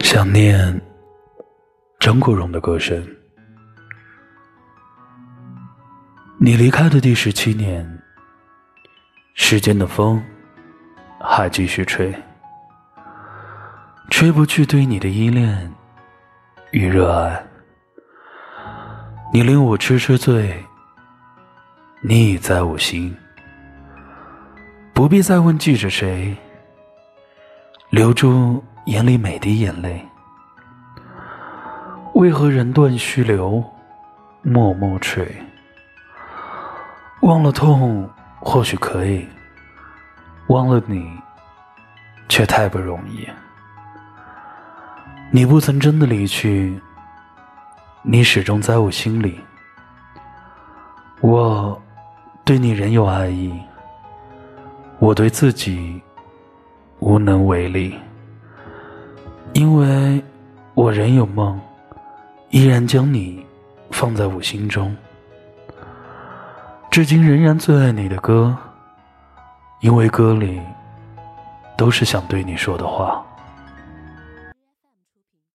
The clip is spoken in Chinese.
想念张国荣的歌声。你离开的第十七年，时间的风还继续吹，吹不去对你的依恋与热爱。你令我痴痴醉，你已在我心，不必再问记着谁，留住眼里每滴眼泪。为何人断续流，默默垂？忘了痛，或许可以；忘了你，却太不容易。你不曾真的离去，你始终在我心里。我对你仍有爱意，我对自己无能为力，因为我仍有梦，依然将你放在我心中。至今仍然最爱你的歌，因为歌里都是想对你说的话。